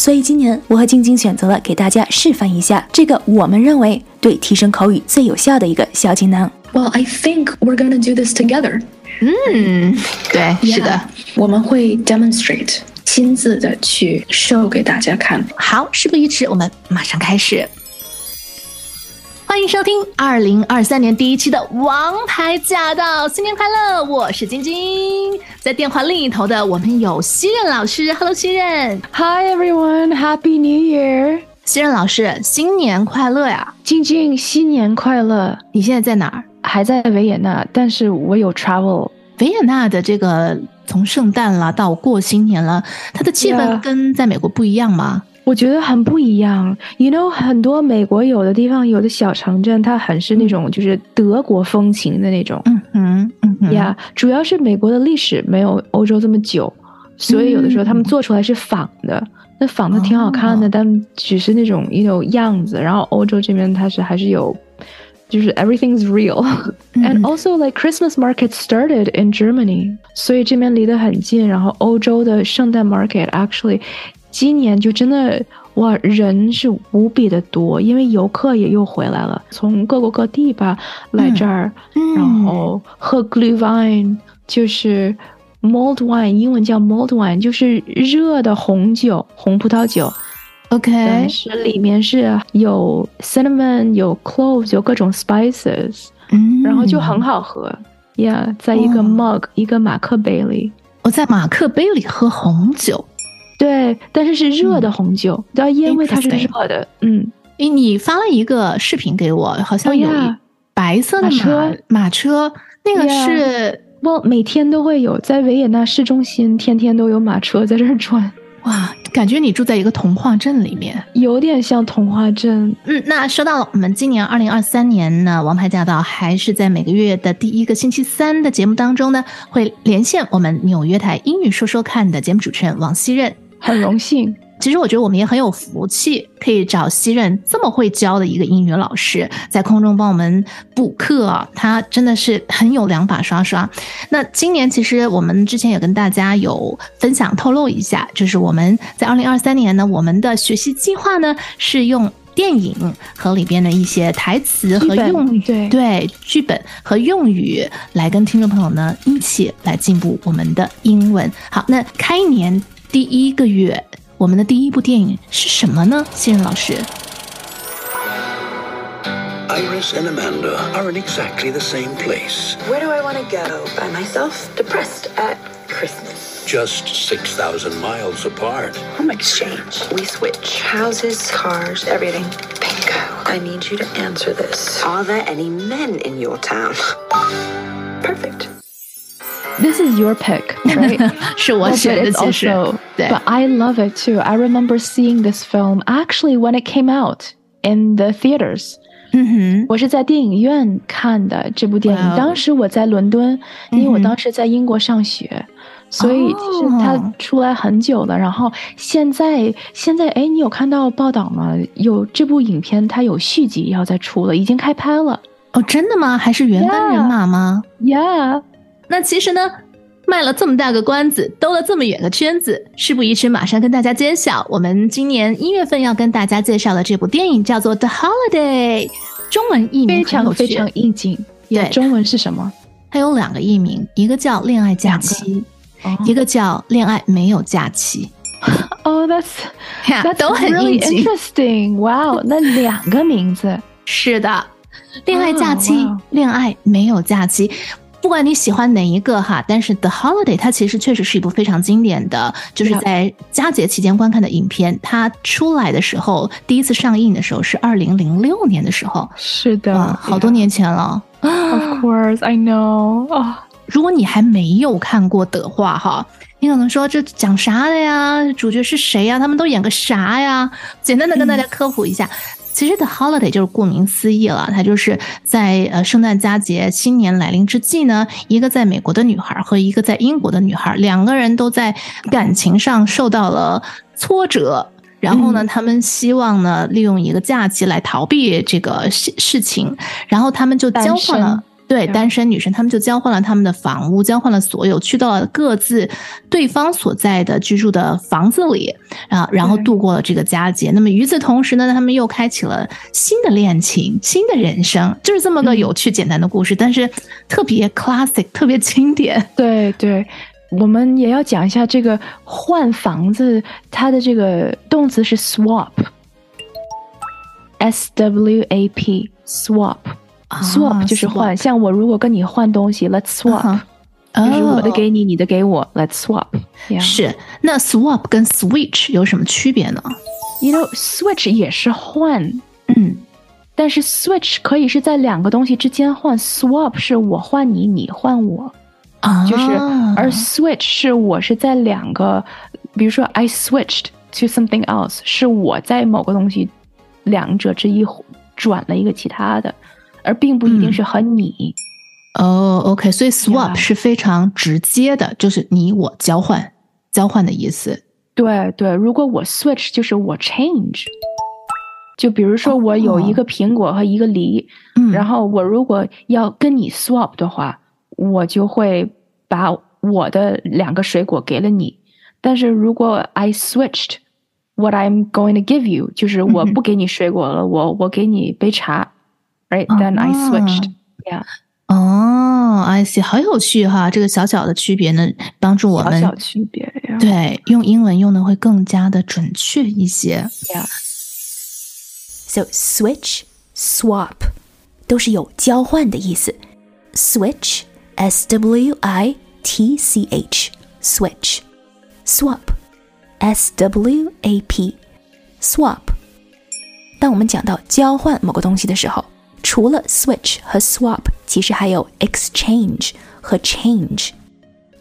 所以今年我和晶晶选择了给大家示范一下这个我们认为对提升口语最有效的一个小锦囊。Well, I think we're gonna do this together. 嗯，对，是的。我们会 demonstrate 亲自的去 show 给大家看。好，事不宜迟，我们马上开始。欢迎收听二零二三年第一期的《王牌驾到》，新年快乐！我是晶晶，在电话另一头的我们有西任老师，Hello，西任，Hi everyone, Happy New Year！西任老师，新年快乐呀！晶晶，新年快乐！你现在在哪儿？还在维也纳，但是我有 travel。维也纳的这个从圣诞了到过新年了，它的气氛跟在美国不一样吗？我觉得很不一样。You know，很多美国有的地方有的小城镇，它很是那种就是德国风情的那种。嗯嗯嗯呀，yeah, 主要是美国的历史没有欧洲这么久，所以有的时候他们做出来是仿的。嗯那仿的挺好看的，oh. 但只是那种一种样子。然后欧洲这边它是还是有，就是 everything's real、mm hmm. and also like Christmas market started in Germany，所以这边离得很近。然后欧洲的圣诞 market actually 今年就真的哇人是无比的多，因为游客也又回来了，从各国各地吧来这儿，嗯然后喝 Glue Wine，就是 mulled wine，英文叫 mulled wine，就是热的红酒，红葡萄酒。OK，但是里面是有 cinnamon，有 cloves，有各种 spices，嗯然后就很好喝。Yeah，在一个哦 mug，、一个马克杯里。我在马克杯里喝红酒。对，但是是热的红酒，因为它是热的。嗯，诶，你发了一个视频给我，好像 Oh, 有一白色的马马车马车，那个是我每天都会有，在维也纳市中心，天天都有马车在这儿转，哇，感觉你住在一个童话镇里面。有点像童话镇。嗯，那说到了我们今年二零二三年呢，《王牌驾到》还是在每个月的第一个星期三的节目当中呢，会连线我们纽约台英语说说看的节目主持人王希任。很荣幸，其实我觉得我们也很有福气，可以找西任这么会教的一个英语老师，在空中帮我们补课啊，他真的是很有两把刷刷。那今年其实我们之前也跟大家有分享透露一下，就是我们在二零二三年呢，我们的学习计划呢是用电影和里边的一些台词和用语，对对剧本和用语来跟听众朋友呢一起来进步我们的英文。好，那开年第一个月，我们的第一部电影是什么呢？新任老师。Iris and Amanda are in exactly the same place. Where do I want to go? By myself? Depressed at Christmas. Just 6,000 miles apart. Home exchange. We switch houses, cars, everything. Bingo. I need you to answer this. Are there any men in your town? Perfect this is your pick, right? 是我选的，其实。But I love it too. I remember seeing this film actually when it came out in the theaters. Mm-hmm. 嗯哼，我是在电影院看的这部电影。当时我在伦敦，因为我当时在英国上学，所以其实它出来很久了。然后现在，现在哎，你有看到报道吗？有这部影片它有续集要再出了，已经开拍了。哦，真的吗？还是原班人马吗？Yeah. 那其实呢，卖了这么大个关子，兜了这么远个圈子，事不宜迟，马上跟大家揭晓，我们今年一月份要跟大家介绍的这部电影叫做《The Holiday》，中文译名非常非常应景。对中文是什么？它有两个译名，一个叫《恋爱假期》，一个叫《恋爱没有假期哦、t h a t s》呀 that's 都很 really 应景。interesting. Wow，那两个名字。是的，恋爱假期，恋爱没有假期。不管你喜欢哪一个哈，但是《The Holiday》它其实确实是一部非常经典的，就是在佳节期间观看的影片。它出来的时候，第一次上映的时候是二零零六年的时候，是的，哇，好多年前了。Of course, I know. 啊，如果你还没有看过的话，哈，你可能说这讲啥的呀？主角是谁呀？他们都演个啥呀？简单的跟大家科普一下。其实 The Holiday 就是顾名思义了，它就是在呃圣诞佳节、新年来临之际呢，一个在美国的女孩和一个在英国的女孩，两个人都在感情上受到了挫折，然后呢，他们希望呢利用一个假期来逃避这个事事情，然后他们就交换了。对单身女生，他们就交换了他们的房屋，交换了所有，去到了各自对方所在的居住的房子里啊，然后度过了这个佳节。那么与此同时呢，他们又开启了新的恋情，新的人生，就是这么个有趣简单的故事，但是特别 classic，特别经典。对对，我们也要讲一下这个换房子，它的这个动词是 swap，s w a p，swap。Swap 就是换，像我如果跟你换东西，let's swap，就是我的给你，你的给我，let's swap。是，那 swap 跟 switch 有什么区别呢？You know switch 也是换，嗯，但是 switch 可以是在两个东西之间换，swap 是我换你，你换我，啊，就是，而 switch 是我是在两个，比如说 I switched to something else，是我在某个东西两者之一转了一个其他的。而并不一定是和你哦，OK，所以 swap 是非常直接的，就是你我交换交换的意思。对对，如果我 switch 就是我 change，就比如说我有一个苹果和一个梨，然后我如果要跟你 swap 的话，我就会把我的两个水果给了你。但是如果 I switched what I'm going to give you，就是我不给你水果了，我我给你杯茶。Right oh, then I switched. Yeah. 哦、oh,，I see，好有趣哈！这个小小的区别呢，帮助我们小区别呀。对，用英文用的会更加的准确一些。Yeah. So switch, swap 都是有交换的意思。Switch, s w i t c h, switch. Swap, s w a p, swap。当我们讲到交换某个东西的时候。除了 switch 和 swap，其实还有 exchange 和 change。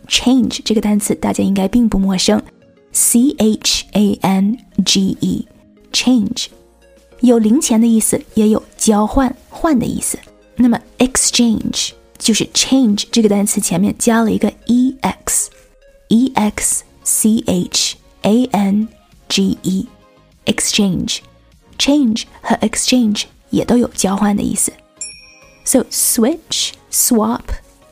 change 这个单词大家应该并不陌生，c h a n g e，change 有零钱的意思，也有交换、换的意思。那么 exchange 就是 change 这个单词前面加了一个 e x，e x c h a n g e，exchange，change 和 exchange。也都有交换的意思。So switch, swap,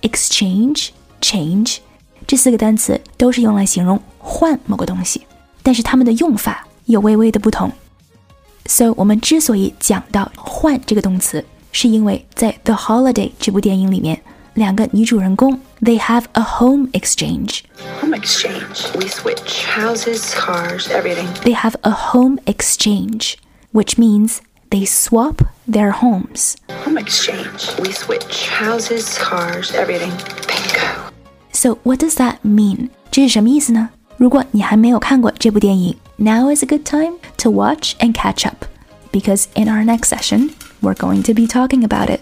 exchange, change 这四个单词都是用来形容换某个东西，但是它们的用法有微微的不同。So 我们之所以讲到换这个动词，是因为在《The Holiday》这部电影里面，两个女主人公 they have a home exchange. Home exchange, we switch houses, cars, everything. They have a home exchange, which means they swap their homes. Home exchange. We switch houses, cars, everything. Bingo. So what does that mean? 这是什么意思呢？如果你还没有看过这部电影，now is a good time to watch and catch up, because in our next session we're going to be talking about it.